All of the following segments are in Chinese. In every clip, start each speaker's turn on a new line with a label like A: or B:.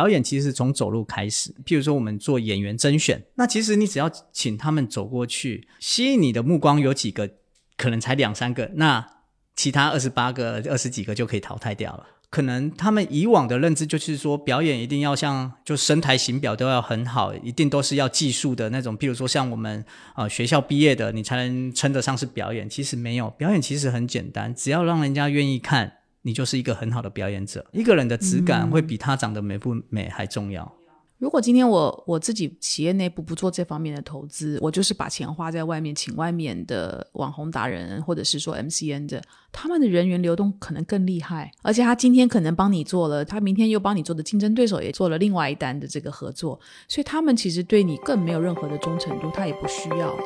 A: 表演其实是从走路开始。譬如说，我们做演员甄选，那其实你只要请他们走过去，吸引你的目光有几个，可能才两三个，那其他二十八个、二十几个就可以淘汰掉了。可能他们以往的认知就是说，表演一定要像就身台形表都要很好，一定都是要技术的那种。譬如说，像我们啊学校毕业的，你才能称得上是表演。其实没有，表演其实很简单，只要让人家愿意看，你就是一个很好的表演者。一个人的质感会比他长得美不美还重要。
B: 如果今天我我自己企业内部不做这方面的投资，我就是把钱花在外面，请外面的网红达人或者是说 MCN 的，他们的人员流动可能更厉害，而且他今天可能帮你做了，他明天又帮你做的竞争对手也做了另外一单的这个合作，所以他们其实对你更没有任何的忠诚度，他也不需要。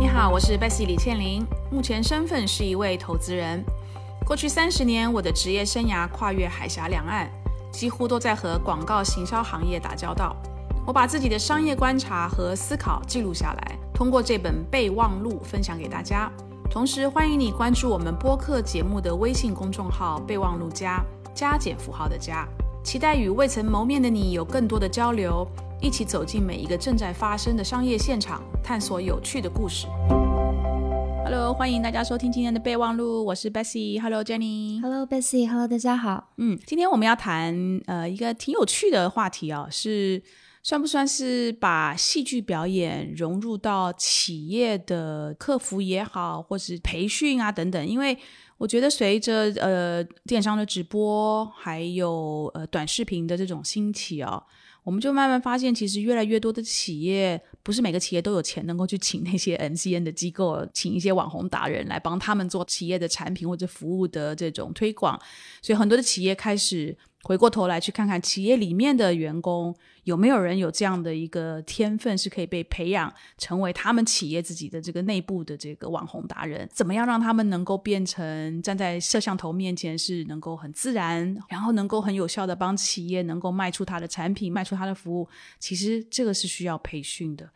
B: 你好，我是 Bessy 李倩玲，目前身份是一位投资人，过去三十年我的职业生涯跨越海峡两岸。几乎都在和广告行销行业打交道。我把自己的商业观察和思考记录下来，通过这本备忘录分享给大家。同时，欢迎你关注我们播客节目的微信公众号“备忘录加加减符号的加”，期待与未曾谋面的你有更多的交流，一起走进每一个正在发生的商业现场，探索有趣的故事。Hello，欢迎大家收听今天的备忘录，我是 Bessy。Hello，Jenny。
C: Hello，Bessy。Hello，大家好。
B: 嗯，今天我们要谈呃一个挺有趣的话题啊，是算不算是把戏剧表演融入到企业的客服也好，或是培训啊等等？因为我觉得随着呃电商的直播，还有呃短视频的这种兴起啊。我们就慢慢发现，其实越来越多的企业，不是每个企业都有钱能够去请那些 MCN 的机构，请一些网红达人来帮他们做企业的产品或者服务的这种推广，所以很多的企业开始。回过头来去看看企业里面的员工有没有人有这样的一个天分，是可以被培养成为他们企业自己的这个内部的这个网红达人。怎么样让他们能够变成站在摄像头面前是能够很自然，然后能够很有效的帮企业能够卖出他的产品、卖出他的服务？其实这个是需要培训的。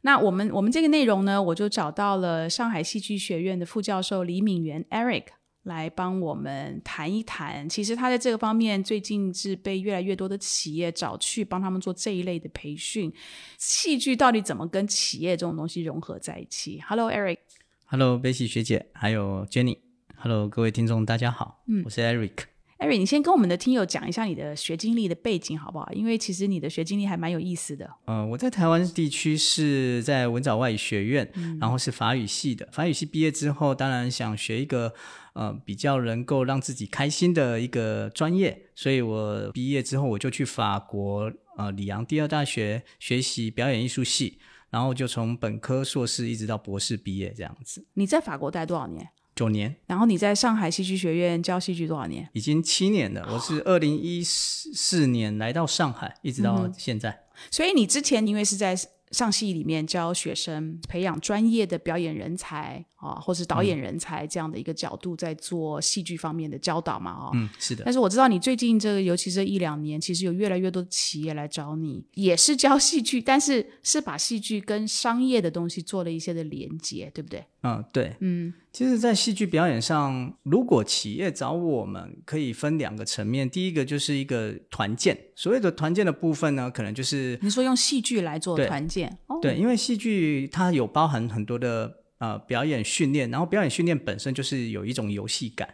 B: 那我们我们这个内容呢，我就找到了上海戏剧学院的副教授李敏元 Eric。来帮我们谈一谈，其实他在这个方面最近是被越来越多的企业找去帮他们做这一类的培训。戏剧到底怎么跟企业这种东西融合在一起？Hello Eric。
A: Hello Bessy 学姐，还有 Jenny。Hello 各位听众，大家好。嗯，我是 Eric。
B: Eric，你先跟我们的听友讲一下你的学经历的背景好不好？因为其实你的学经历还蛮有意思的。
A: 呃，我在台湾地区是在文藻外语学院，然后是法语系的。法语系毕业之后，当然想学一个呃比较能够让自己开心的一个专业，所以我毕业之后我就去法国呃里昂第二大学学习表演艺术系，然后就从本科、硕士一直到博士毕业这样子。
B: 你在法国待多少年？
A: 九年，
B: 然后你在上海戏剧学院教戏剧多少年？
A: 已经七年了。我是二零一四年来到上海，一直到现在。
B: 所以你之前因为是在上戏里面教学生，培养专业的表演人才。啊，或是导演人才这样的一个角度，在做戏剧方面的教导嘛？哦，
A: 嗯，是的。
B: 但是我知道你最近这个，尤其这一两年，其实有越来越多的企业来找你，也是教戏剧，但是是把戏剧跟商业的东西做了一些的连接，对不对？
A: 嗯，对，嗯，其实，在戏剧表演上，如果企业找我们，可以分两个层面。第一个就是一个团建，所谓的团建的部分呢，可能就是
B: 你说用戏剧来做团建，
A: 对，因为戏剧它有包含很多的。呃，表演训练，然后表演训练本身就是有一种游戏感。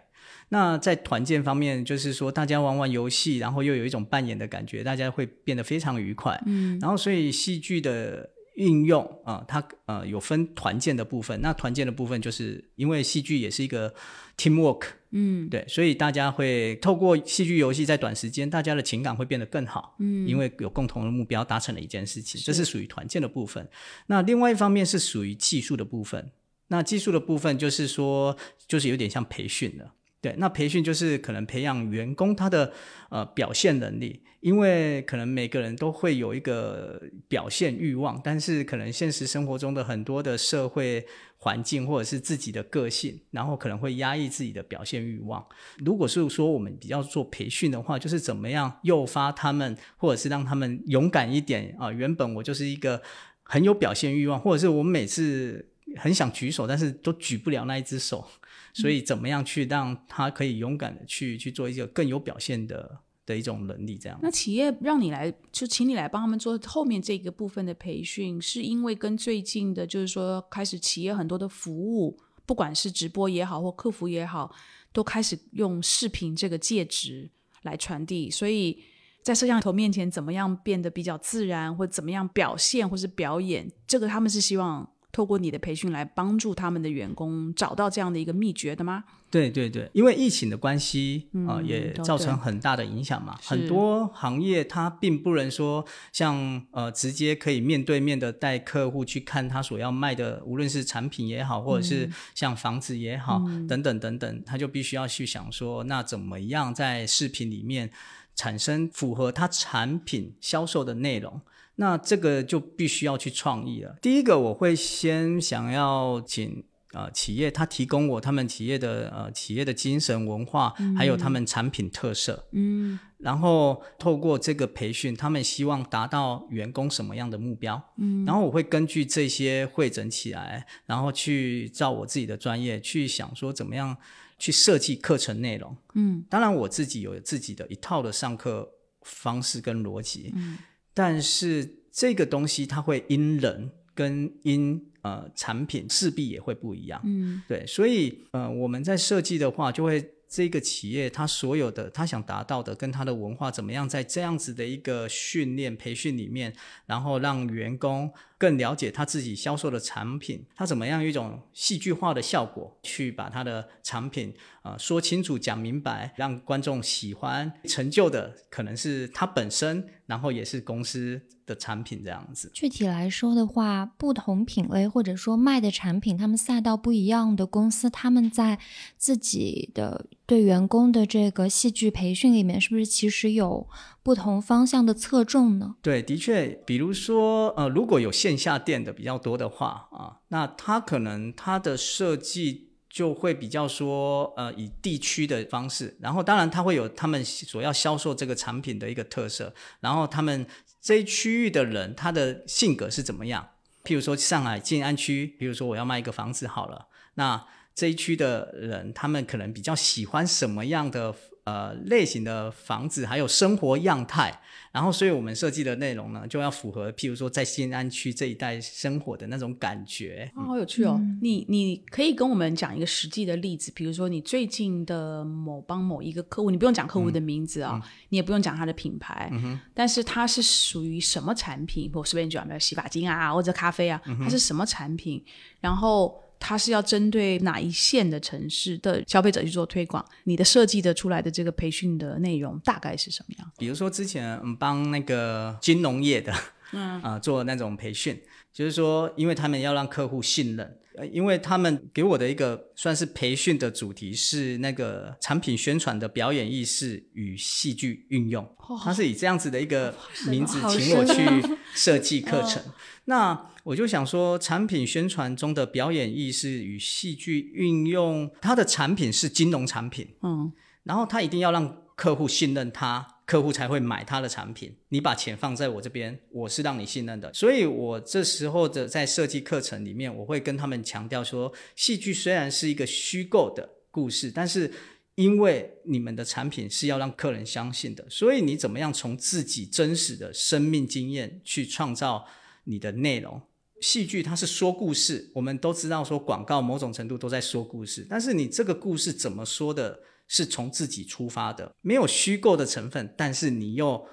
A: 那在团建方面，就是说大家玩玩游戏，然后又有一种扮演的感觉，大家会变得非常愉快。嗯，然后所以戏剧的运用啊，它呃有分团建的部分。那团建的部分，就是因为戏剧也是一个 teamwork。嗯，对，所以大家会透过戏剧游戏，在短时间，大家的情感会变得更好。嗯，因为有共同的目标，达成了一件事情，这是属于团建的部分。那另外一方面是属于技术的部分。那技术的部分就是说，就是有点像培训了。对，那培训就是可能培养员工他的呃表现能力，因为可能每个人都会有一个表现欲望，但是可能现实生活中的很多的社会环境或者是自己的个性，然后可能会压抑自己的表现欲望。如果是说我们比较做培训的话，就是怎么样诱发他们，或者是让他们勇敢一点啊？原本我就是一个很有表现欲望，或者是我每次。很想举手，但是都举不了那一只手，所以怎么样去让他可以勇敢的去去做一个更有表现的的一种能力，这样。
B: 那企业让你来，就请你来帮他们做后面这个部分的培训，是因为跟最近的，就是说开始企业很多的服务，不管是直播也好，或客服也好，都开始用视频这个介质来传递，所以在摄像头面前怎么样变得比较自然，或怎么样表现或是表演，这个他们是希望。透过你的培训来帮助他们的员工找到这样的一个秘诀的吗？
A: 对对对，因为疫情的关系啊，也造成很大的影响嘛。很多行业它并不能说像呃直接可以面对面的带客户去看他所要卖的，无论是产品也好，或者是像房子也好，等等等等，他就必须要去想说，那怎么样在视频里面产生符合他产品销售的内容。那这个就必须要去创意了。第一个，我会先想要请呃企业，他提供我他们企业的呃企业的精神文化，还有他们产品特色。嗯。然后透过这个培训，他们希望达到员工什么样的目标？嗯。然后我会根据这些会诊起来，然后去照我自己的专业去想说怎么样去设计课程内容。嗯。当然，我自己有自己的一套的上课方式跟逻辑。嗯。但是这个东西它会因人跟因呃产品势必也会不一样，嗯，对，所以呃我们在设计的话就会。这个企业，它所有的它想达到的，跟它的文化怎么样，在这样子的一个训练培训里面，然后让员工更了解他自己销售的产品，他怎么样一种戏剧化的效果，去把他的产品啊说清楚、讲明白，让观众喜欢，成就的可能是他本身，然后也是公司。的产品这样子，
C: 具体来说的话，不同品类或者说卖的产品，他们赛道不一样的公司，他们在自己的对员工的这个戏剧培训里面，是不是其实有不同方向的侧重呢？
A: 对，的确，比如说，呃，如果有线下店的比较多的话啊，那它可能它的设计就会比较说，呃，以地区的方式，然后当然它会有他们所要销售这个产品的一个特色，然后他们。这一区域的人，他的性格是怎么样？譬如说上海静安区，比如说我要卖一个房子好了，那这一区的人，他们可能比较喜欢什么样的？呃，类型的房子还有生活样态，然后，所以我们设计的内容呢，就要符合，譬如说在新安区这一带生活的那种感觉。
B: 啊，好有趣哦！你你可以跟我们讲一个实际的例子，比如说你最近的某帮某一个客户，你不用讲客户的名字啊，你也不用讲他的品牌，但是它是属于什么产品？我随便讲，比如洗发精啊，或者咖啡啊，它是什么产品？然后。它是要针对哪一线的城市的消费者去做推广？你的设计的出来的这个培训的内容大概是什么样？
A: 比如说之前帮那个金融业的，嗯 啊做那种培训，就是说，因为他们要让客户信任，因为他们给我的一个算是培训的主题是那个产品宣传的表演意识与戏剧运用，他是以这样子的一个名字请我去 设计课程。那我就想说，产品宣传中的表演意识与戏剧运用，它的产品是金融产品，嗯，然后他一定要让客户信任他，客户才会买他的产品。你把钱放在我这边，我是让你信任的，所以我这时候的在设计课程里面，我会跟他们强调说，戏剧虽然是一个虚构的故事，但是因为你们的产品是要让客人相信的，所以你怎么样从自己真实的生命经验去创造。你的内容，戏剧它是说故事，我们都知道说广告某种程度都在说故事，但是你这个故事怎么说的，是从自己出发的，没有虚构的成分，但是你又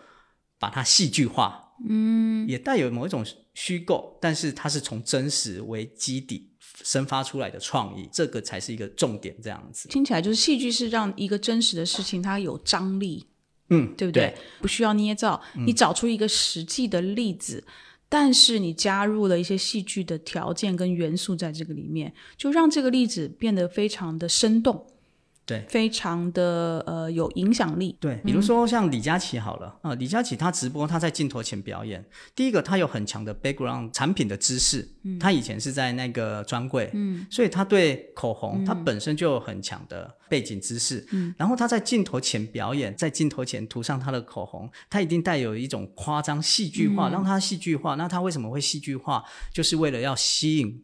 A: 把它戏剧化，嗯，也带有某一种虚构，但是它是从真实为基底生发出来的创意，这个才是一个重点。这样子
B: 听起来就是戏剧是让一个真实的事情它有张力，
A: 嗯，
B: 对不对？不需要捏造，你找出一个实际的例子。但是你加入了一些戏剧的条件跟元素在这个里面，就让这个例子变得非常的生动。
A: 对，
B: 非常的呃有影响力。
A: 对，比如说像李佳琦好了啊，李佳琦他直播他在镜头前表演，第一个他有很强的 background 产品的知识，他以前是在那个专柜，嗯，所以他对口红他本身就有很强的背景知识，嗯，然后他在镜头前表演，在镜头前涂上他的口红，他一定带有一种夸张戏剧化，让他戏剧化。那他为什么会戏剧化？就是为了要吸引。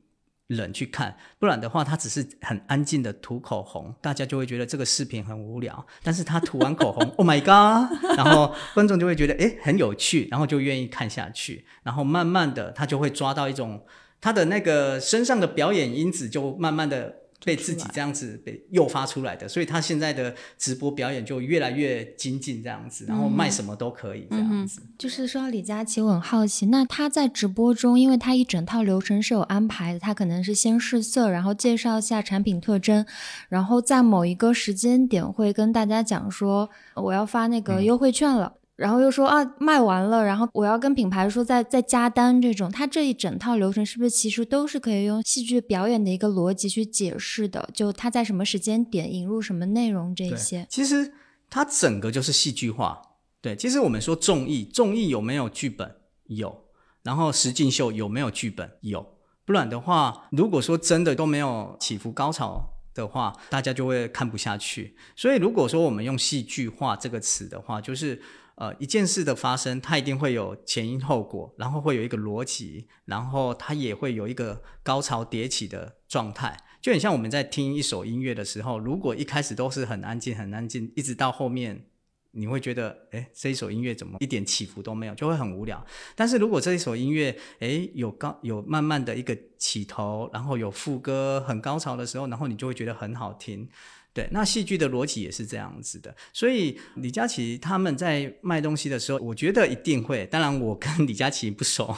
A: 人去看，不然的话，他只是很安静的涂口红，大家就会觉得这个视频很无聊。但是他涂完口红，Oh my god！然后观众就会觉得诶很有趣，然后就愿意看下去，然后慢慢的他就会抓到一种他的那个身上的表演因子，就慢慢的。被自己这样子被诱发出来的，所以他现在的直播表演就越来越精进这样子，然后卖什么都可以这样子。
C: 就是说李佳琦，我很好奇，那他在直播中，因为他一整套流程是有安排的，他可能是先试色，然后介绍一下产品特征，然后在某一个时间点会跟大家讲说我要发那个优惠券了。然后又说啊卖完了，然后我要跟品牌说再再加单这种，它这一整套流程是不是其实都是可以用戏剧表演的一个逻辑去解释的？就它在什么时间点引入什么内容这些？
A: 其实它整个就是戏剧化。对，其实我们说综艺，综艺有没有剧本？有。然后实境秀有没有剧本？有。不然的话，如果说真的都没有起伏高潮的话，大家就会看不下去。所以如果说我们用戏剧化这个词的话，就是。呃，一件事的发生，它一定会有前因后果，然后会有一个逻辑，然后它也会有一个高潮迭起的状态，就很像我们在听一首音乐的时候，如果一开始都是很安静、很安静，一直到后面，你会觉得，哎，这一首音乐怎么一点起伏都没有，就会很无聊。但是如果这一首音乐，哎，有高有慢慢的一个起头，然后有副歌很高潮的时候，然后你就会觉得很好听。对，那戏剧的逻辑也是这样子的，所以李佳琦他们在卖东西的时候，我觉得一定会。当然，我跟李佳琦不熟，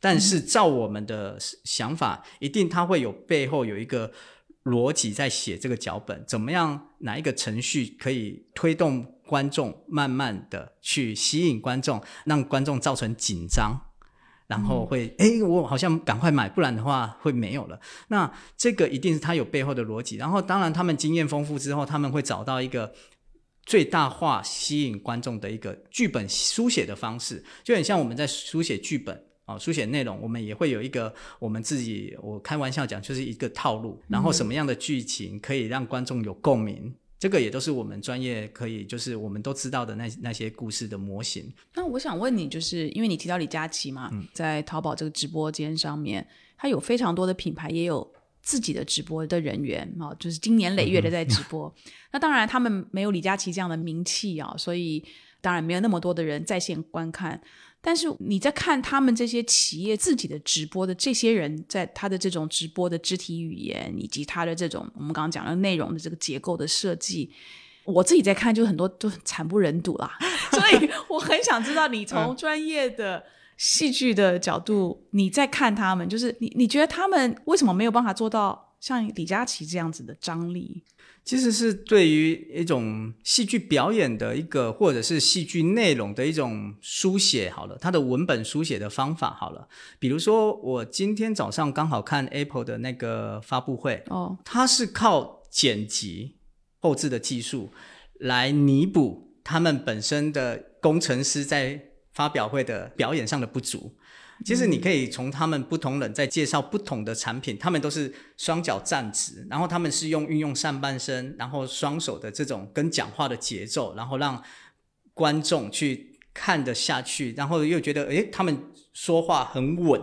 A: 但是照我们的想法，一定他会有背后有一个逻辑在写这个脚本，怎么样，哪一个程序可以推动观众慢慢的去吸引观众，让观众造成紧张。然后会，哎，我好像赶快买，不然的话会没有了。那这个一定是他有背后的逻辑。然后，当然他们经验丰富之后，他们会找到一个最大化吸引观众的一个剧本书写的方式，就很像我们在书写剧本啊，书写内容，我们也会有一个我们自己，我开玩笑讲，就是一个套路。然后什么样的剧情可以让观众有共鸣？这个也都是我们专业可以，就是我们都知道的那那些故事的模型。
B: 那我想问你，就是因为你提到李佳琦嘛，在淘宝这个直播间上面，他有非常多的品牌，也有自己的直播的人员啊，就是经年累月的在直播。那当然，他们没有李佳琦这样的名气啊，所以当然没有那么多的人在线观看。但是你在看他们这些企业自己的直播的这些人，在他的这种直播的肢体语言以及他的这种我们刚刚讲的内容的这个结构的设计，我自己在看就很多都惨不忍睹啦。所以我很想知道，你从专业的戏剧的角度，你在看他们，就是你你觉得他们为什么没有办法做到像李佳琦这样子的张力？
A: 其实是对于一种戏剧表演的一个，或者是戏剧内容的一种书写好了，它的文本书写的方法好了。比如说，我今天早上刚好看 Apple 的那个发布会，哦，它是靠剪辑后置的技术来弥补他们本身的工程师在发表会的表演上的不足。其实你可以从他们不同人在介绍不同的产品，他们都是双脚站直，然后他们是用运用上半身，然后双手的这种跟讲话的节奏，然后让观众去看得下去，然后又觉得诶，他们说话很稳。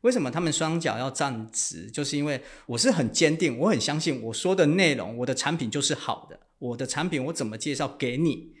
A: 为什么他们双脚要站直？就是因为我是很坚定，我很相信我说的内容，我的产品就是好的，我的产品我怎么介绍给你？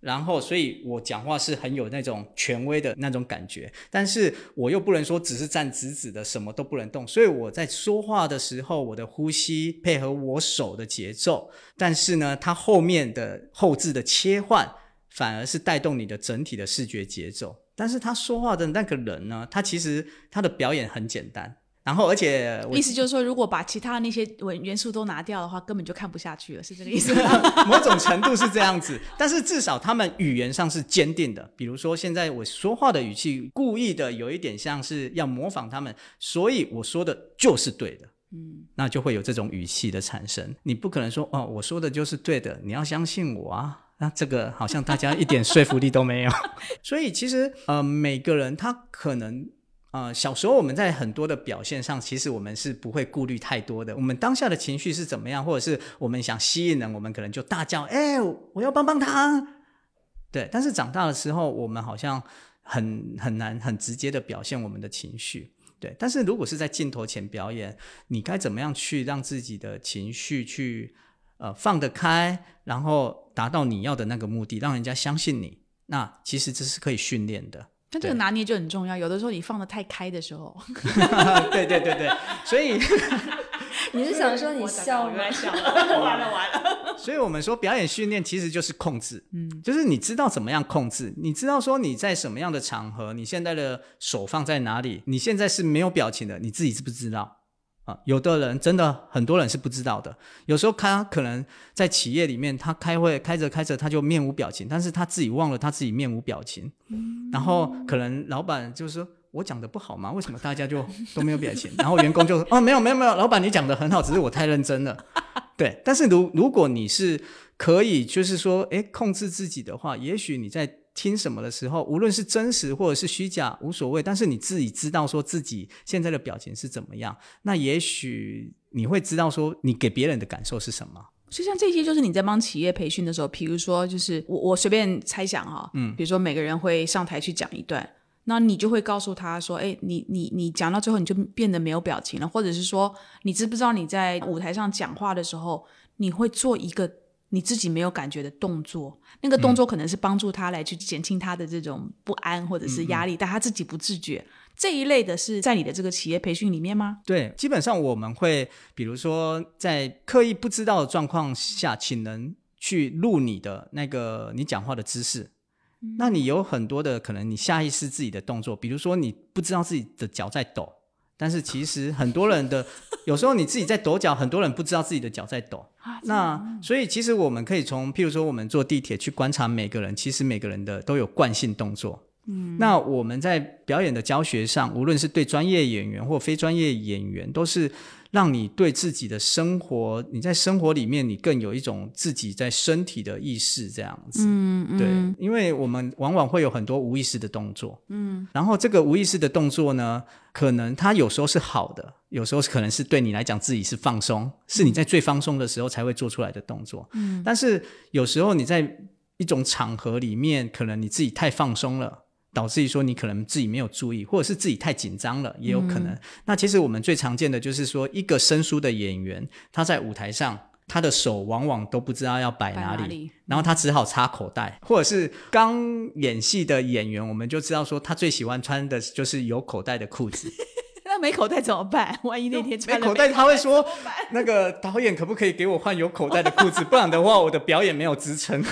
A: 然后，所以我讲话是很有那种权威的那种感觉，但是我又不能说只是站直直的，什么都不能动。所以我在说话的时候，我的呼吸配合我手的节奏，但是呢，它后面的后置的切换反而是带动你的整体的视觉节奏。但是他说话的那个人呢，他其实他的表演很简单。然后，而且
B: 意思就是说，如果把其他那些元元素都拿掉的话，根本就看不下去了，是这个意思。
A: 某种程度是这样子，但是至少他们语言上是坚定的。比如说，现在我说话的语气故意的有一点像是要模仿他们，所以我说的就是对的。嗯，那就会有这种语气的产生。你不可能说哦，我说的就是对的，你要相信我啊。那这个好像大家一点说服力都没有。所以其实呃，每个人他可能。呃，小时候我们在很多的表现上，其实我们是不会顾虑太多的。我们当下的情绪是怎么样，或者是我们想吸引人，我们可能就大叫：“哎，我要棒棒糖！”对。但是长大的时候，我们好像很很难很直接的表现我们的情绪。对。但是如果是在镜头前表演，你该怎么样去让自己的情绪去呃放得开，然后达到你要的那个目的，让人家相信你？那其实这是可以训练的。
B: 但这个拿捏就很重要，有的时候你放的太开的时候，
A: 对对对对，所以
C: 你是想说你笑吗？
B: 笑 了，完了完了。
A: 所以我们说表演训练其实就是控制，嗯，就是你知道怎么样控制，你知道说你在什么样的场合，你现在的手放在哪里，你现在是没有表情的，你自己知不知道？啊，有的人真的很多人是不知道的。有时候他可能在企业里面，他开会开着开着他就面无表情，但是他自己忘了他自己面无表情。然后可能老板就是说：“我讲的不好吗？为什么大家就都没有表情？”然后员工就：“哦，没有没有没有，老板你讲的很好，只是我太认真了。”对，但是如如果你是可以就是说，诶，控制自己的话，也许你在。听什么的时候，无论是真实或者是虚假，无所谓。但是你自己知道说自己现在的表情是怎么样，那也许你会知道说你给别人的感受是什么。
B: 就像这些，就是你在帮企业培训的时候，比如说，就是我我随便猜想哈，嗯，比如说每个人会上台去讲一段，那你就会告诉他说，哎，你你你讲到最后你就变得没有表情了，或者是说，你知不知道你在舞台上讲话的时候，你会做一个。你自己没有感觉的动作，那个动作可能是帮助他来去减轻他的这种不安或者是压力，但他自己不自觉。这一类的是在你的这个企业培训里面吗？
A: 对，基本上我们会，比如说在刻意不知道的状况下，请人去录你的那个你讲话的姿势。那你有很多的可能，你下意识自己的动作，比如说你不知道自己的脚在抖。但是其实很多人的有时候你自己在抖脚，很多人不知道自己的脚在抖。那所以其实我们可以从譬如说我们坐地铁去观察每个人，其实每个人的都有惯性动作。嗯，那我们在表演的教学上，无论是对专业演员或非专业演员，都是。让你对自己的生活，你在生活里面，你更有一种自己在身体的意识，这样子。嗯嗯。对，因为我们往往会有很多无意识的动作。嗯。然后这个无意识的动作呢，可能它有时候是好的，有时候可能是对你来讲自己是放松，是你在最放松的时候才会做出来的动作。嗯。但是有时候你在一种场合里面，可能你自己太放松了。导致于说你可能自己没有注意，或者是自己太紧张了，也有可能。那其实我们最常见的就是说，一个生疏的演员，他在舞台上，他的手往往都不知道要摆哪里，然后他只好插口袋，或者是刚演戏的演员，我们就知道说他最喜欢穿的就是有口袋的裤子。
B: 那没口袋怎么办？万一那天
A: 没口袋，他会说那个导演可不可以给我换有口袋的裤子？不然的话，我的表演没有支撑。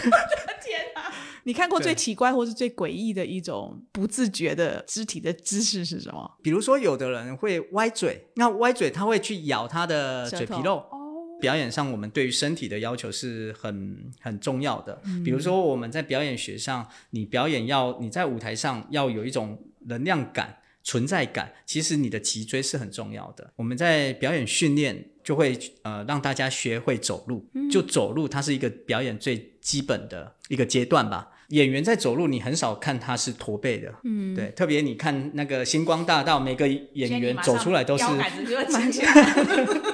B: 你看过最奇怪或是最诡异的一种不自觉的肢体的姿势是什么？
A: 比如说，有的人会歪嘴，那歪嘴他会去咬他的嘴皮肉。哦。表演上，我们对于身体的要求是很很重要的。比如说，我们在表演学上，你表演要你在舞台上要有一种能量感、存在感，其实你的脊椎是很重要的。我们在表演训练就会呃让大家学会走路，就走路，它是一个表演最基本的一个阶段吧。演员在走路，你很少看他是驼背的，嗯，对，特别你看那个星光大道，每个演员走出来都是。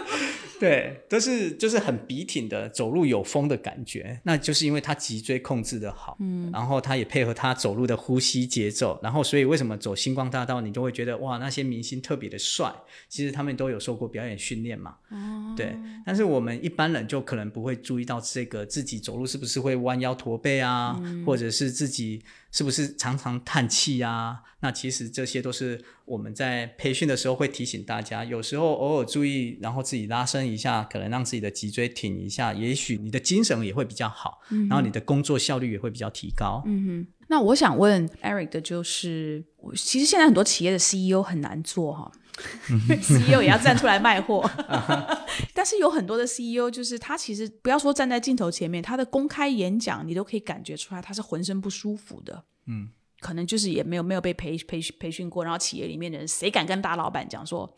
A: 对，都是就是很笔挺的走路有风的感觉，那就是因为他脊椎控制的好，嗯，然后他也配合他走路的呼吸节奏，然后所以为什么走星光大道你就会觉得哇那些明星特别的帅，其实他们都有受过表演训练嘛，哦，对，但是我们一般人就可能不会注意到这个自己走路是不是会弯腰驼背啊，或者是自己。是不是常常叹气啊？那其实这些都是我们在培训的时候会提醒大家，有时候偶尔注意，然后自己拉伸一下，可能让自己的脊椎挺一下，也许你的精神也会比较好，然后你的工作效率也会比较提高。
B: 嗯哼。那我想问 Eric 的就是，其实现在很多企业的 CEO 很难做哈。CEO 也要站出来卖货，但是有很多的 CEO，就是他其实不要说站在镜头前面，他的公开演讲你都可以感觉出来，他是浑身不舒服的。嗯，可能就是也没有没有被培培培训过，然后企业里面的人谁敢跟大老板讲说？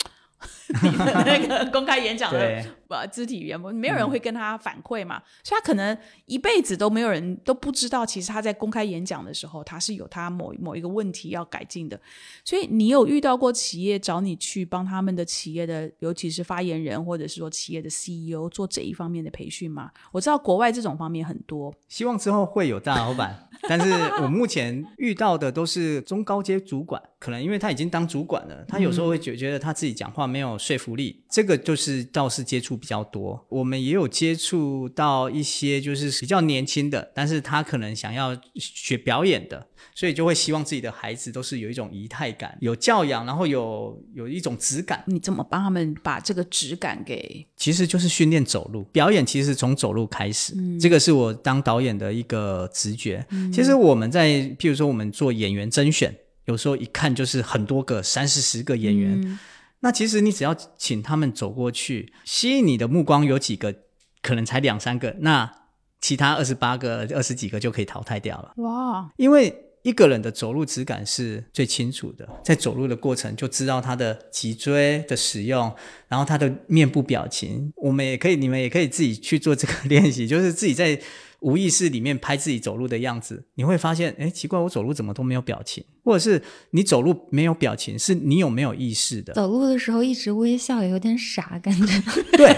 B: 你的那个公开演讲的呃肢体语言，没有人会跟他反馈嘛，所以他可能一辈子都没有人都不知道，其实他在公开演讲的时候，他是有他某某一个问题要改进的。所以你有遇到过企业找你去帮他们的企业的，尤其是发言人或者是说企业的 CEO 做这一方面的培训吗？我知道国外这种方面很多，
A: 希望之后会有大老板，但是我目前遇到的都是中高阶主管。可能因为他已经当主管了，他有时候会觉觉得他自己讲话没有说服力，这个就是倒是接触比较多。我们也有接触到一些就是比较年轻的，但是他可能想要学表演的，所以就会希望自己的孩子都是有一种仪态感、有教养，然后有有一种质感。
B: 你怎么帮他们把这个质感给？
A: 其实就是训练走路，表演其实从走路开始，这个是我当导演的一个直觉。其实我们在譬如说我们做演员甄选。有时候一看就是很多个三四十个演员，那其实你只要请他们走过去，吸引你的目光有几个，可能才两三个，那其他二十八个、二十几个就可以淘汰掉了。哇！因为一个人的走路质感是最清楚的，在走路的过程就知道他的脊椎的使用，然后他的面部表情，我们也可以，你们也可以自己去做这个 练习，就是自己在。无意识里面拍自己走路的样子，你会发现，哎，奇怪，我走路怎么都没有表情，或者是你走路没有表情，是你有没有意识的？
C: 走路的时候一直微笑，也有点傻感觉。
A: 对，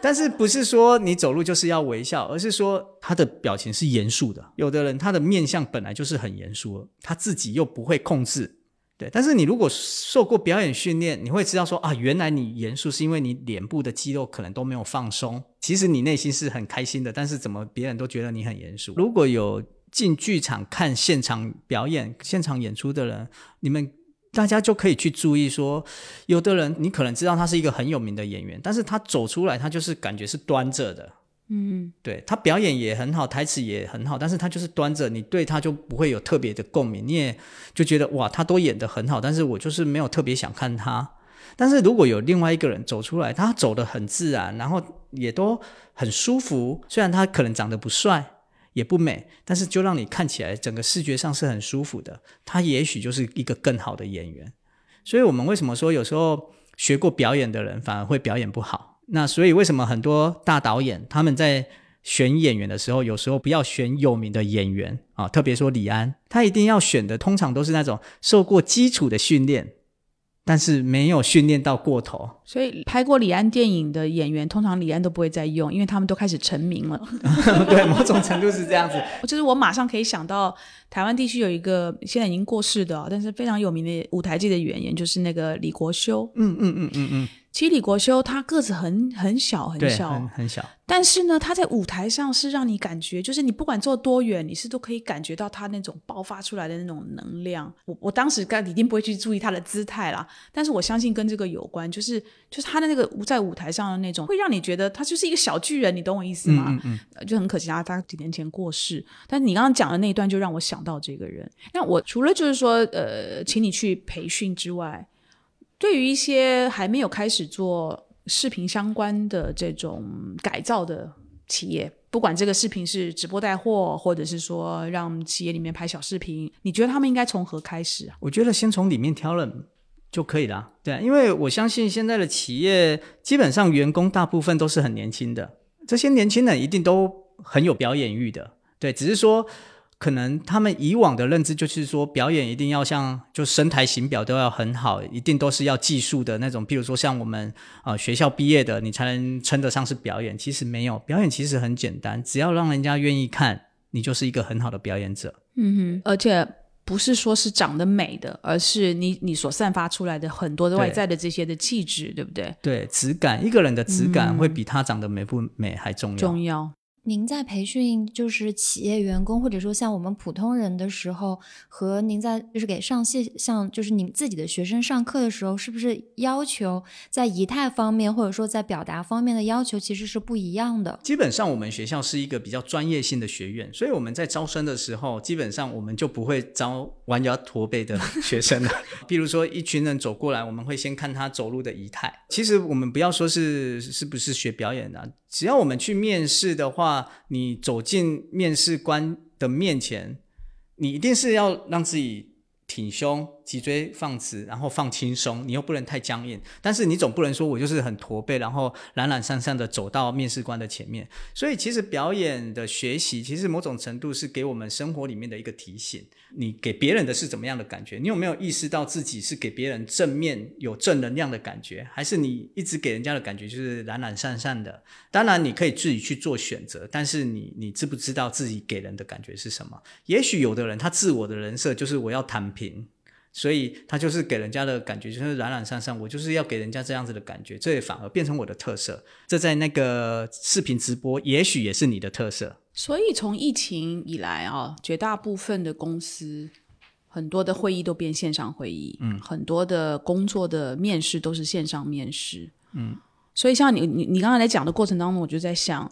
A: 但是不是说你走路就是要微笑，而是说他的表情是严肃的。有的人他的面相本来就是很严肃，他自己又不会控制。对，但是你如果受过表演训练，你会知道说啊，原来你严肃是因为你脸部的肌肉可能都没有放松。其实你内心是很开心的，但是怎么别人都觉得你很严肃？如果有进剧场看现场表演、现场演出的人，你们大家就可以去注意说，有的人你可能知道他是一个很有名的演员，但是他走出来，他就是感觉是端着的。嗯，对他表演也很好，台词也很好，但是他就是端着，你对他就不会有特别的共鸣，你也就觉得哇，他都演得很好，但是我就是没有特别想看他。但是如果有另外一个人走出来，他走得很自然，然后也都很舒服，虽然他可能长得不帅也不美，但是就让你看起来整个视觉上是很舒服的，他也许就是一个更好的演员。所以我们为什么说有时候学过表演的人反而会表演不好？那所以为什么很多大导演他们在选演员的时候，有时候不要选有名的演员啊？特别说李安，他一定要选的通常都是那种受过基础的训练。但是没有训练到过头，
B: 所以拍过李安电影的演员，通常李安都不会再用，因为他们都开始成名了。
A: 对，某种程度是这样子。
B: 就是我马上可以想到，台湾地区有一个现在已经过世的，但是非常有名的舞台剧的演员，就是那个李国修。嗯嗯嗯嗯嗯。其实李国修他个子很很小很小，
A: 很很小。
B: 但是呢，他在舞台上是让你感觉，就是你不管坐多远，你是都可以感觉到他那种爆发出来的那种能量。我我当时该一定不会去注意他的姿态啦，但是我相信跟这个有关，就是就是他的那个在舞台上的那种，会让你觉得他就是一个小巨人，你懂我意思吗？嗯嗯。就很可惜他他几年前过世，但是你刚刚讲的那一段就让我想到这个人。那我除了就是说呃，请你去培训之外，对于一些还没有开始做。视频相关的这种改造的企业，不管这个视频是直播带货，或者是说让企业里面拍小视频，你觉得他们应该从何开始？
A: 我觉得先从里面挑了就可以了。对，因为我相信现在的企业基本上员工大部分都是很年轻的，这些年轻人一定都很有表演欲的。对，只是说。可能他们以往的认知就是说，表演一定要像就身台形表都要很好，一定都是要技术的那种。譬如说，像我们啊学校毕业的，你才能称得上是表演。其实没有，表演其实很简单，只要让人家愿意看，你就是一个很好的表演者。
B: 嗯哼，而且不是说是长得美的，而是你你所散发出来的很多的外在的这些的气质，对不对？
A: 对，质感，一个人的质感会比他长得美不美还重要。
B: 重要。
C: 您在培训就是企业员工，或者说像我们普通人的时候，和您在就是给上戏像就是你自己的学生上课的时候，是不是要求在仪态方面，或者说在表达方面的要求其实是不一样的？
A: 基本上我们学校是一个比较专业性的学院，所以我们在招生的时候，基本上我们就不会招弯腰驼背的 学生了。比如说一群人走过来，我们会先看他走路的仪态。其实我们不要说是是不是学表演的。只要我们去面试的话，你走进面试官的面前，你一定是要让自己挺胸。脊椎放直，然后放轻松，你又不能太僵硬，但是你总不能说我就是很驼背，然后懒懒散散的走到面试官的前面。所以其实表演的学习，其实某种程度是给我们生活里面的一个提醒。你给别人的是怎么样的感觉？你有没有意识到自己是给别人正面有正能量的感觉，还是你一直给人家的感觉就是懒懒散散的？当然你可以自己去做选择，但是你你知不知道自己给人的感觉是什么？也许有的人他自我的人设就是我要躺平。所以他就是给人家的感觉就是懒懒散散，我就是要给人家这样子的感觉，这也反而变成我的特色。这在那个视频直播，也许也是你的特色。
B: 所以从疫情以来啊，绝大部分的公司很多的会议都变线上会议，嗯，很多的工作的面试都是线上面试，嗯。所以像你你你刚才在讲的过程当中，我就在想。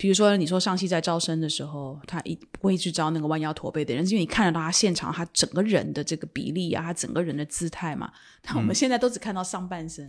B: 比如说，你说上戏在招生的时候，他一不会去招那个弯腰驼背的人，因为你看得到他现场他整个人的这个比例啊，他整个人的姿态嘛。但我们现在都只看到上半身，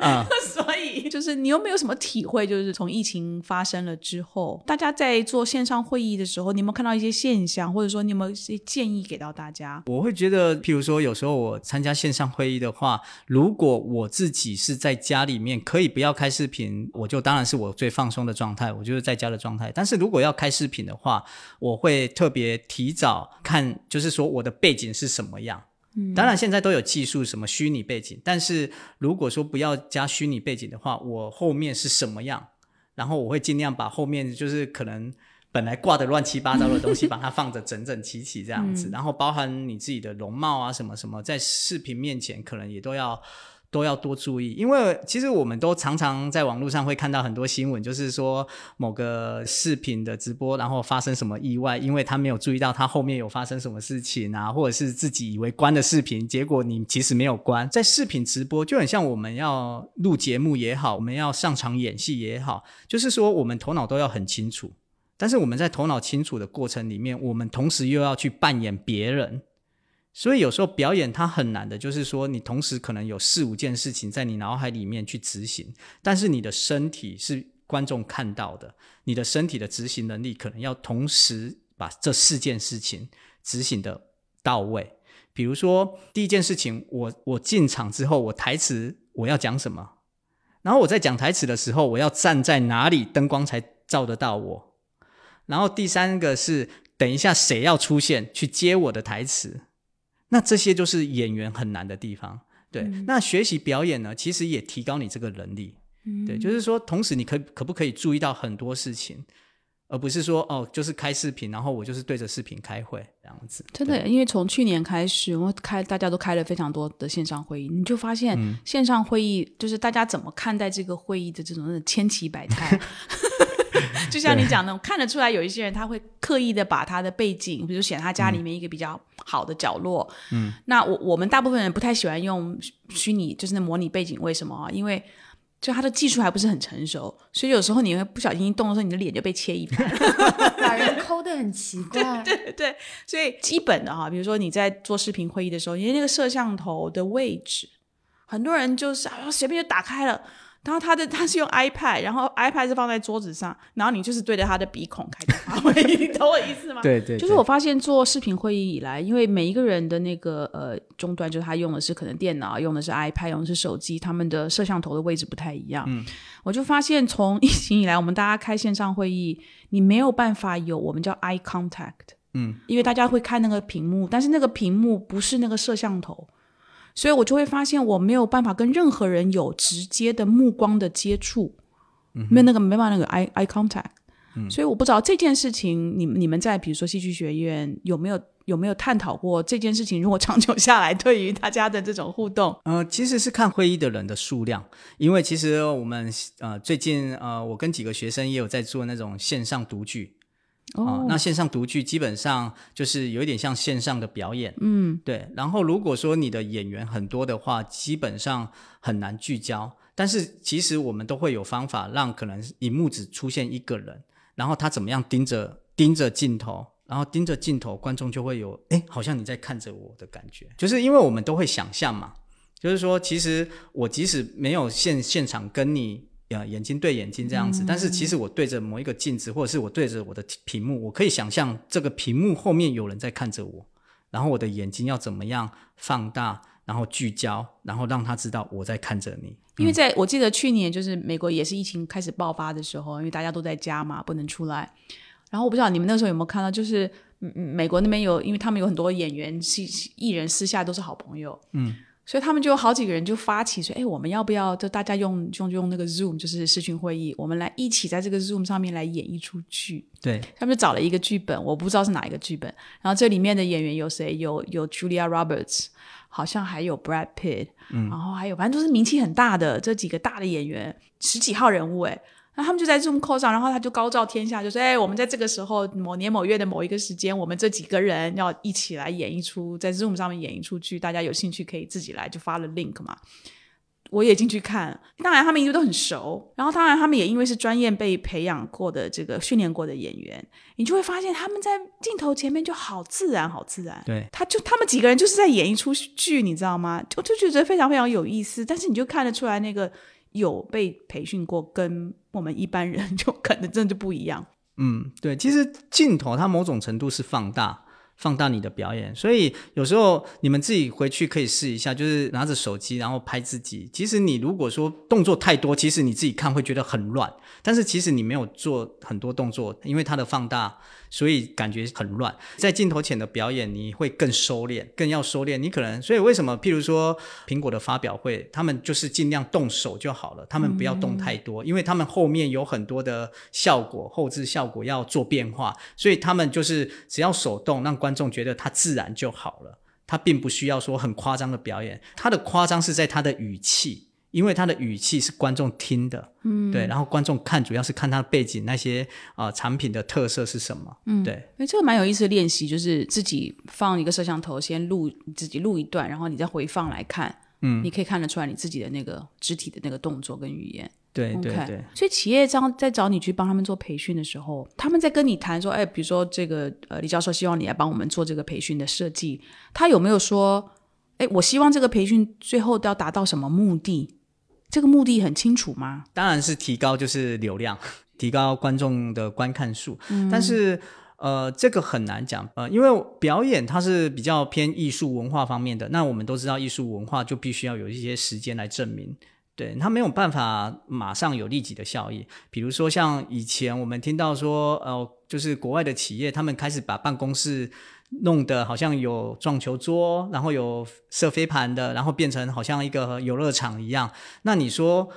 B: 啊，所以就是你有没有什么体会？就是从疫情发生了之后，大家在做线上会议的时候，你有没有看到一些现象，或者说你有没有一些建议给到大家？
A: 我会觉得，譬如说，有时候我参加线上会议的话，如果我自己是在家里面，可以不要开视频，我就当然是我最放松的状态。我就是在家的状态，但是如果要开视频的话，我会特别提早看，就是说我的背景是什么样。嗯，当然现在都有技术，什么虚拟背景，但是如果说不要加虚拟背景的话，我后面是什么样，然后我会尽量把后面就是可能本来挂的乱七八糟的东西，把它放的整整齐齐这样子，然后包含你自己的容貌啊什么什么，在视频面前可能也都要。都要多注意，因为其实我们都常常在网络上会看到很多新闻，就是说某个视频的直播，然后发生什么意外，因为他没有注意到他后面有发生什么事情啊，或者是自己以为关的视频，结果你其实没有关。在视频直播就很像我们要录节目也好，我们要上场演戏也好，就是说我们头脑都要很清楚，但是我们在头脑清楚的过程里面，我们同时又要去扮演别人。所以有时候表演它很难的，就是说你同时可能有四五件事情在你脑海里面去执行，但是你的身体是观众看到的，你的身体的执行能力可能要同时把这四件事情执行的到位。比如说第一件事情，我我进场之后，我台词我要讲什么，然后我在讲台词的时候，我要站在哪里，灯光才照得到我。然后第三个是等一下谁要出现去接我的台词。那这些就是演员很难的地方，对。那学习表演呢，其实也提高你这个能力，对。就是说，同时你可可不可以注意到很多事情，而不是说哦，就是开视频，然后我就是对着视频开会这样子。
B: 真的，因为从去年开始，我开大家都开了非常多的线上会议，你就发现线上会议就是大家怎么看待这个会议的这种千奇百态。就像你讲的，看得出来有一些人他会刻意的把他的背景，比如选他家里面一个比较好的角落。嗯，那我我们大部分人不太喜欢用虚拟，就是那模拟背景。为什么啊？因为就他的技术还不是很成熟，所以有时候你会不小心一动的时候，你的脸就被切一半，
C: 把人抠的很奇怪。
B: 对对对，所以基本的哈，比如说你在做视频会议的时候，因为那个摄像头的位置，很多人就是啊随便就打开了。然后他的他是用 iPad，然后 iPad 是放在桌子上，然后你就是对着他的鼻孔开电话会议，你懂我意思吗？
A: 对对，
B: 就是我发现做视频会议以来，因为每一个人的那个呃终端，就是他用的是可能电脑，用的是 iPad，用的是手机，他们的摄像头的位置不太一样。嗯，我就发现从疫情以来，我们大家开线上会议，你没有办法有我们叫 eye contact，嗯，因为大家会看那个屏幕，但是那个屏幕不是那个摄像头。所以我就会发现，我没有办法跟任何人有直接的目光的接触，没有那个没办法那个 eye eye contact。所以我不知道这件事情，你你们在比如说戏剧学院有没有有没有探讨过这件事情？如果长久下来，对于大家的这种互动，
A: 呃，其实是看会议的人的数量，因为其实我们呃最近呃我跟几个学生也有在做那种线上读剧。哦，那线上读剧基本上就是有一点像线上的表演，嗯，对。然后如果说你的演员很多的话，基本上很难聚焦。但是其实我们都会有方法，让可能荧幕只出现一个人，然后他怎么样盯着盯着镜头，然后盯着镜头，观众就会有哎，好像你在看着我的感觉。就是因为我们都会想象嘛，就是说其实我即使没有现现场跟你。呃，眼睛对眼睛这样子，但是其实我对着某一个镜子，或者是我对着我的屏幕，我可以想象这个屏幕后面有人在看着我，然后我的眼睛要怎么样放大，然后聚焦，然后让他知道我在看着你。
B: 因为在我记得去年就是美国也是疫情开始爆发的时候，因为大家都在家嘛，不能出来。然后我不知道你们那时候有没有看到，就是美国那边有，因为他们有很多演员、艺艺人私下都是好朋友，嗯。所以他们就有好几个人就发起说，哎，我们要不要就大家用用用那个 Zoom，就是视讯会议，我们来一起在这个 Zoom 上面来演一出剧。
A: 对，
B: 他们就找了一个剧本，我不知道是哪一个剧本。然后这里面的演员有谁？有有 Julia Roberts，好像还有 Brad Pitt，嗯，然后还有反正都是名气很大的这几个大的演员，十几号人物哎。那他们就在 Zoom call 上，然后他就高照天下，就说：“哎，我们在这个时候某年某月的某一个时间，我们这几个人要一起来演一出，在 Zoom 上面演一出剧，大家有兴趣可以自己来，就发了 link 嘛。我也进去看，当然他们一直都很熟，然后当然他们也因为是专业被培养过的这个训练过的演员，你就会发现他们在镜头前面就好自然，好自然。
A: 对，
B: 他就他们几个人就是在演一出剧，你知道吗？我就觉得非常非常有意思，但是你就看得出来那个。有被培训过，跟我们一般人就可能真的就不一样。
A: 嗯，对，其实镜头它某种程度是放大，放大你的表演，所以有时候你们自己回去可以试一下，就是拿着手机然后拍自己。其实你如果说动作太多，其实你自己看会觉得很乱，但是其实你没有做很多动作，因为它的放大。所以感觉很乱，在镜头前的表演你会更收敛，更要收敛。你可能，所以为什么？譬如说苹果的发表会，他们就是尽量动手就好了，他们不要动太多，因为他们后面有很多的效果，后置效果要做变化，所以他们就是只要手动，让观众觉得它自然就好了，他并不需要说很夸张的表演，他的夸张是在他的语气。因为他的语气是观众听的，嗯，对，然后观众看主要是看他的背景那些啊产品的特色是什么，嗯，对，
B: 哎，这个蛮有意思的练习，就是自己放一个摄像头，先录自己录一段，然后你再回放来看，嗯，你可以看得出来你自己的那个肢体的那个动作跟语言，
A: 对对对。
B: 所以企业在在找你去帮他们做培训的时候，他们在跟你谈说，哎，比如说这个呃李教授希望你来帮我们做这个培训的设计，他有没有说，哎，我希望这个培训最后都要达到什么目的？这个目的很清楚吗？
A: 当然是提高，就是流量，提高观众的观看数。但是，呃，这个很难讲，呃，因为表演它是比较偏艺术文化方面的。那我们都知道，艺术文化就必须要有一些时间来证明，对它没有办法马上有立即的效益。比如说，像以前我们听到说，呃，就是国外的企业，他们开始把办公室。弄得好像有撞球桌，然后有射飞盘的，然后变成好像一个游乐场一样。那你说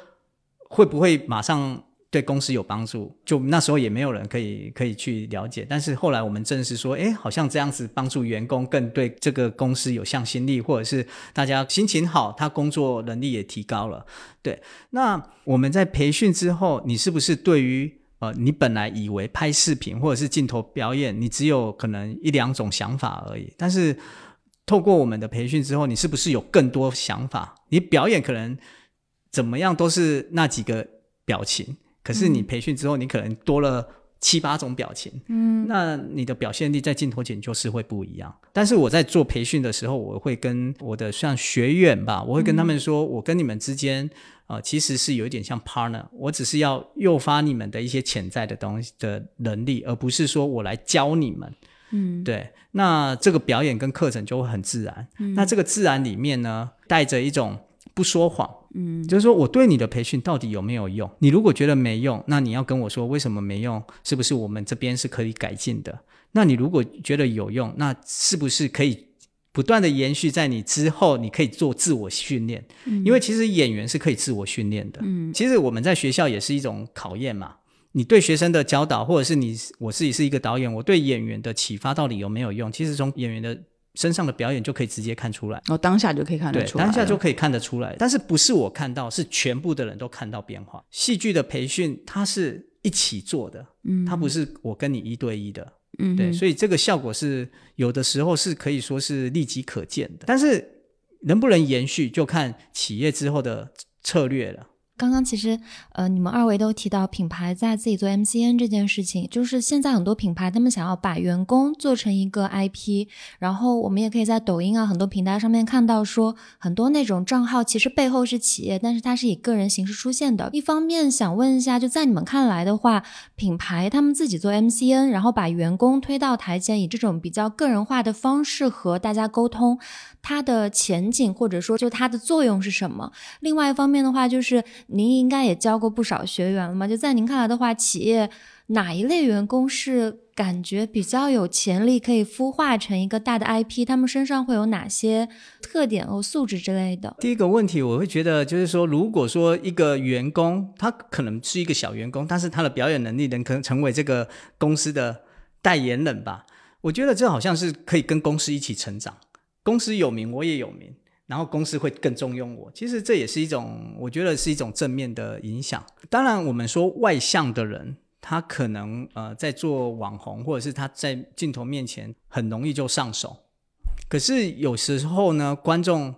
A: 会不会马上对公司有帮助？就那时候也没有人可以可以去了解。但是后来我们正是说，哎，好像这样子帮助员工更对这个公司有向心力，或者是大家心情好，他工作能力也提高了。对，那我们在培训之后，你是不是对于？呃，你本来以为拍视频或者是镜头表演，你只有可能一两种想法而已。但是透过我们的培训之后，你是不是有更多想法？你表演可能怎么样都是那几个表情，可是你培训之后，你可能多了七八种表情。嗯，那你的表现力在镜头前就是会不一样。但是我在做培训的时候，我会跟我的像学员吧，我会跟他们说，我跟你们之间。啊，其实是有一点像 partner，我只是要诱发你们的一些潜在的东西的能力，而不是说我来教你们。嗯，对。那这个表演跟课程就会很自然。嗯，那这个自然里面呢，带着一种不说谎。嗯，就是说我对你的培训到底有没有用？你如果觉得没用，那你要跟我说为什么没用？是不是我们这边是可以改进的？那你如果觉得有用，那是不是可以？不断的延续在你之后，你可以做自我训练，因为其实演员是可以自我训练的。嗯，其实我们在学校也是一种考验嘛。你对学生的教导，或者是你我自己是一个导演，我对演员的启发到底有没有用？其实从演员的身上的表演就可以直接看出来。
B: 哦，当下就可以看得出
A: 来，当下就可以看得出来。但是不是我看到，是全部的人都看到变化。戏剧的培训，它是一起做的，嗯，它不是我跟你一对一的。嗯，对，所以这个效果是有的时候是可以说是立即可见的，但是能不能延续，就看企业之后的策略了。
C: 刚刚其实，呃，你们二位都提到品牌在自己做 MCN 这件事情，就是现在很多品牌他们想要把员工做成一个 IP，然后我们也可以在抖音啊很多平台上面看到说，很多那种账号其实背后是企业，但是它是以个人形式出现的。一方面想问一下，就在你们看来的话，品牌他们自己做 MCN，然后把员工推到台前，以这种比较个人化的方式和大家沟通。它的前景或者说就它的作用是什么？另外一方面的话，就是您应该也教过不少学员了嘛？就在您看来的话，企业哪一类员工是感觉比较有潜力可以孵化成一个大的 IP？他们身上会有哪些特点和素质之类的？
A: 第一个问题，我会觉得就是说，如果说一个员工他可能是一个小员工，但是他的表演能力能可能成为这个公司的代言人吧，我觉得这好像是可以跟公司一起成长。公司有名，我也有名。然后公司会更重用我，其实这也是一种，我觉得是一种正面的影响。当然，我们说外向的人，他可能呃在做网红，或者是他在镜头面前很容易就上手。可是有时候呢，观众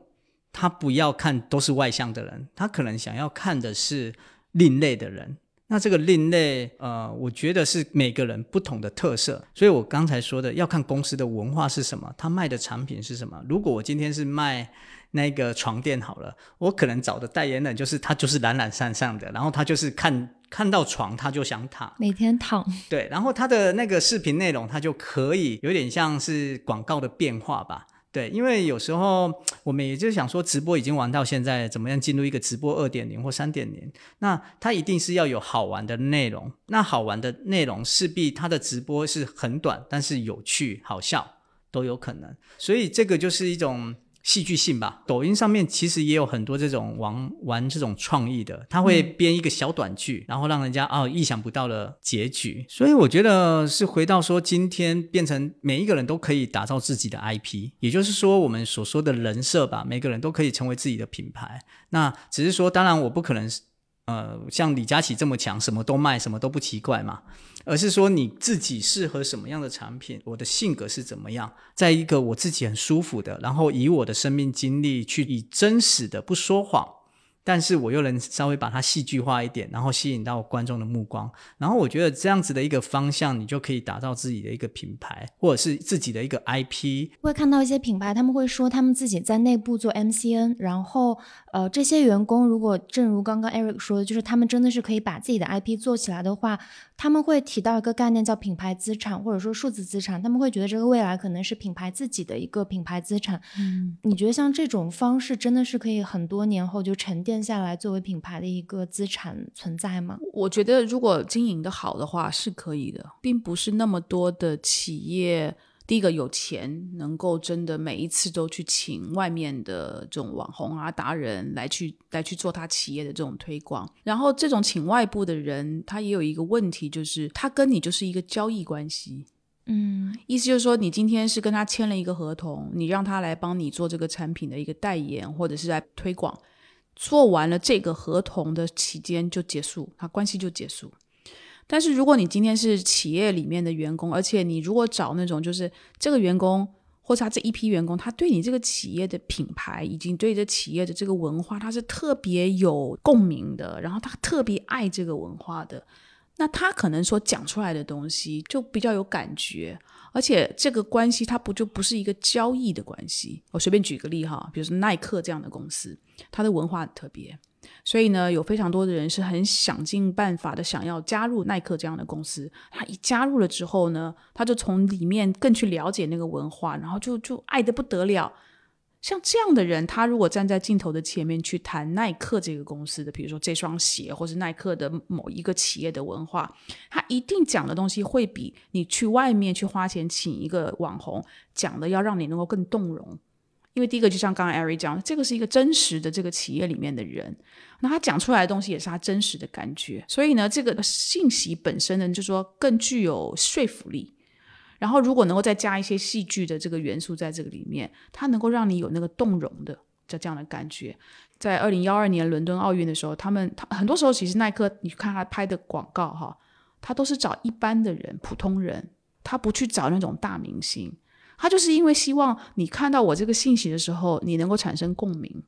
A: 他不要看都是外向的人，他可能想要看的是另类的人。那这个另类，呃，我觉得是每个人不同的特色。所以我刚才说的，要看公司的文化是什么，他卖的产品是什么。如果我今天是卖。那个床垫好了，我可能找的代言人就是他，就是懒懒散散的，然后他就是看看到床他就想躺，
C: 每天躺。
A: 对，然后他的那个视频内容，他就可以有点像是广告的变化吧。对，因为有时候我们也就想说，直播已经玩到现在，怎么样进入一个直播二点零或三点零？那它一定是要有好玩的内容。那好玩的内容势必它的直播是很短，但是有趣、好笑都有可能。所以这个就是一种。戏剧性吧，抖音上面其实也有很多这种玩玩这种创意的，他会编一个小短剧，然后让人家哦意想不到的结局。所以我觉得是回到说，今天变成每一个人都可以打造自己的 IP，也就是说我们所说的人设吧，每个人都可以成为自己的品牌。那只是说，当然我不可能呃像李佳琦这么强，什么都卖，什么都不奇怪嘛。而是说你自己适合什么样的产品，我的性格是怎么样，在一个我自己很舒服的，然后以我的生命经历去以真实的不说谎。但是我又能稍微把它戏剧化一点，然后吸引到观众的目光，然后我觉得这样子的一个方向，你就可以打造自己的一个品牌，或者是自己的一个 IP。
C: 会看到一些品牌，他们会说他们自己在内部做 MCN，然后呃，这些员工如果正如刚刚 Eric 说的，就是他们真的是可以把自己的 IP 做起来的话，他们会提到一个概念叫品牌资产，或者说数字资产，他们会觉得这个未来可能是品牌自己的一个品牌资产。嗯，你觉得像这种方式真的是可以很多年后就沉淀？下来作为品牌的一个资产存在吗？
B: 我觉得如果经营的好的话是可以的，并不是那么多的企业，第一个有钱能够真的每一次都去请外面的这种网红啊达人来去来去做他企业的这种推广。然后这种请外部的人，他也有一个问题，就是他跟你就是一个交易关系。嗯，意思就是说，你今天是跟他签了一个合同，你让他来帮你做这个产品的一个代言，或者是在推广。做完了这个合同的期间就结束，他关系就结束。但是如果你今天是企业里面的员工，而且你如果找那种就是这个员工或者他这一批员工，他对你这个企业的品牌以及对这企业的这个文化，他是特别有共鸣的，然后他特别爱这个文化的，那他可能说讲出来的东西就比较有感觉。而且这个关系它不就不是一个交易的关系？我随便举个例哈，比如说耐克这样的公司，它的文化很特别，所以呢，有非常多的人是很想尽办法的想要加入耐克这样的公司。他一加入了之后呢，他就从里面更去了解那个文化，然后就就爱得不得了。像这样的人，他如果站在镜头的前面去谈耐克这个公司的，比如说这双鞋，或是耐克的某一个企业的文化，他一定讲的东西会比你去外面去花钱请一个网红讲的要让你能够更动容。因为第一个，就像刚刚艾瑞讲，这个是一个真实的这个企业里面的人，那他讲出来的东西也是他真实的感觉，所以呢，这个信息本身呢，就是说更具有说服力。然后，如果能够再加一些戏剧的这个元素在这个里面，它能够让你有那个动容的这这样的感觉。在二零幺二年伦敦奥运的时候，他们他很多时候其实耐克，你去看他拍的广告哈，他都是找一般的人、普通人，他不去找那种大明星，他就是因为希望你看到我这个信息的时候，你能够产生共鸣。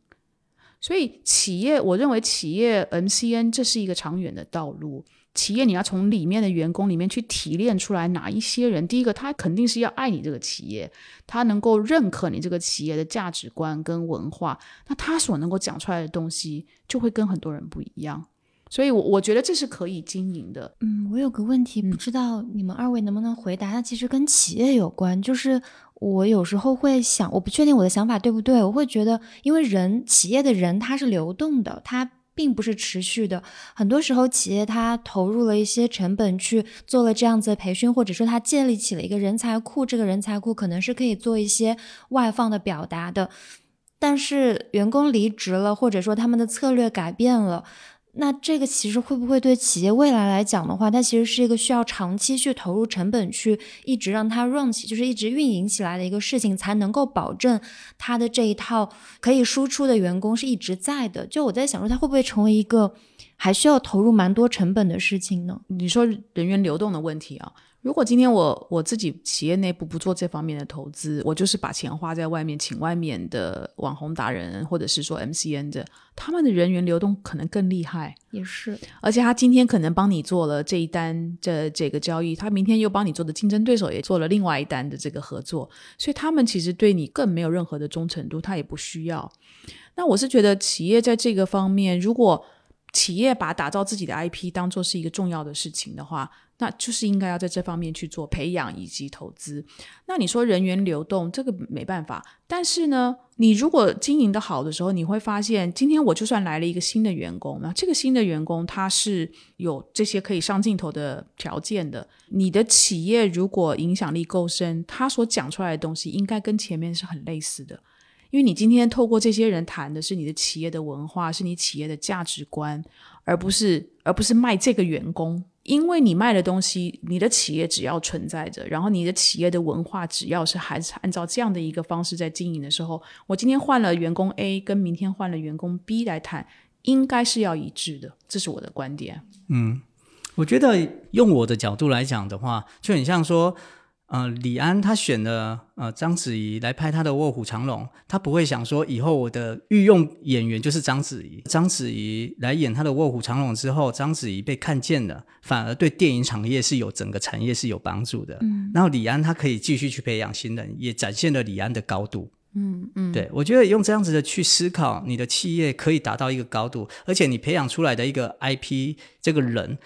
B: 所以企业，我认为企业 MCN 这是一个长远的道路。企业你要从里面的员工里面去提炼出来哪一些人，第一个他肯定是要爱你这个企业，他能够认可你这个企业的价值观跟文化，那他所能够讲出来的东西就会跟很多人不一样。所以，我我觉得这是可以经营的。
C: 嗯，我有个问题，不知道你们二位能不能回答？它其实跟企业有关，就是我有时候会想，我不确定我的想法对不对，我会觉得，因为人企业的人他是流动的，他。并不是持续的。很多时候，企业它投入了一些成本去做了这样子的培训，或者说它建立起了一个人才库，这个人才库可能是可以做一些外放的表达的。但是员工离职了，或者说他们的策略改变了。那这个其实会不会对企业未来来讲的话，它其实是一个需要长期去投入成本去一直让它 run 起，就是一直运营起来的一个事情，才能够保证它的这一套可以输出的员工是一直在的。就我在想说，它会不会成为一个还需要投入蛮多成本的事情呢？
B: 你说人员流动的问题啊？如果今天我我自己企业内部不做这方面的投资，我就是把钱花在外面，请外面的网红达人或者是说 MCN 的，他们的人员流动可能更厉害。
C: 也是，
B: 而且他今天可能帮你做了这一单这这个交易，他明天又帮你做的竞争对手也做了另外一单的这个合作，所以他们其实对你更没有任何的忠诚度，他也不需要。那我是觉得企业在这个方面，如果企业把打造自己的 IP 当做是一个重要的事情的话，那就是应该要在这方面去做培养以及投资。那你说人员流动这个没办法，但是呢，你如果经营的好的时候，你会发现，今天我就算来了一个新的员工，那这个新的员工他是有这些可以上镜头的条件的。你的企业如果影响力够深，他所讲出来的东西应该跟前面是很类似的，因为你今天透过这些人谈的是你的企业的文化，是你企业的价值观，而不是而不是卖这个员工。因为你卖的东西，你的企业只要存在着，然后你的企业的文化只要是还是按照这样的一个方式在经营的时候，我今天换了员工 A，跟明天换了员工 B 来谈，应该是要一致的，这是我的观点。
A: 嗯，我觉得用我的角度来讲的话，就很像说。呃，李安他选了呃章子怡来拍他的《卧虎藏龙》，他不会想说以后我的御用演员就是章子怡，章子怡来演他的《卧虎藏龙》之后，章子怡被看见了，反而对电影产业是有整个产业是有帮助的。嗯，然后李安他可以继续去培养新人，也展现了李安的高度。嗯嗯，对我觉得用这样子的去思考，你的企业可以达到一个高度，而且你培养出来的一个 IP 这个人，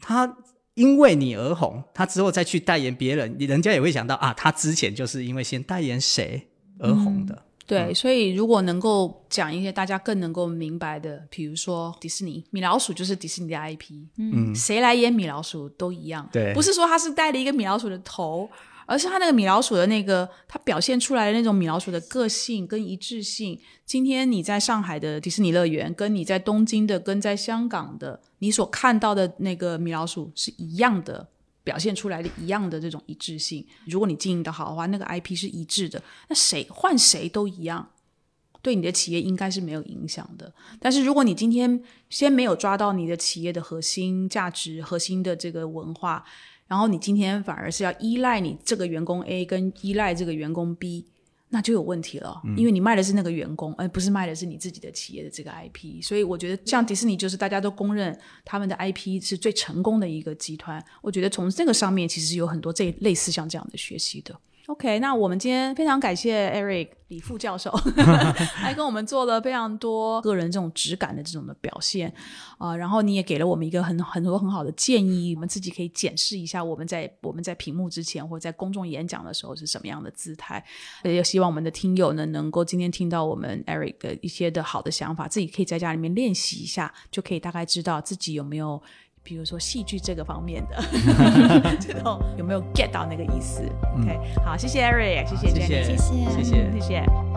A: 他。因为你而红，他之后再去代言别人，你人家也会想到啊，他之前就是因为先代言谁而红的。
B: 对，所以如果能够讲一些大家更能够明白的，比如说迪士尼，米老鼠就是迪士尼的 IP，嗯，谁来演米老鼠都一样，
A: 对，
B: 不是说他是戴了一个米老鼠的头。而是他那个米老鼠的那个，他表现出来的那种米老鼠的个性跟一致性。今天你在上海的迪士尼乐园，跟你在东京的、跟在香港的，你所看到的那个米老鼠是一样的，表现出来的一样的这种一致性。如果你经营的好的话，那个 IP 是一致的，那谁换谁都一样，对你的企业应该是没有影响的。但是如果你今天先没有抓到你的企业的核心价值、核心的这个文化，然后你今天反而是要依赖你这个员工 A 跟依赖这个员工 B，那就有问题了，因为你卖的是那个员工，而不是卖的是你自己的企业的这个 IP。所以我觉得像迪士尼就是大家都公认他们的 IP 是最成功的一个集团。我觉得从这个上面其实有很多这类似像这样的学习的。OK，那我们今天非常感谢 Eric 李副教授 来跟我们做了非常多个人这种质感的这种的表现啊，然后你也给了我们一个很很多很好的建议，我们自己可以检视一下我们在我们在屏幕之前或者在公众演讲的时候是什么样的姿态。也希望我们的听友呢能够今天听到我们 Eric 的一些的好的想法，自己可以在家里面练习一下，就可以大概知道自己有没有。比如说戏剧这个方面的，这种有没有 get 到那个意思？OK，好，谢谢 Eric，谢谢
A: Jenny，
C: 谢谢，
A: 谢谢，
B: 谢谢。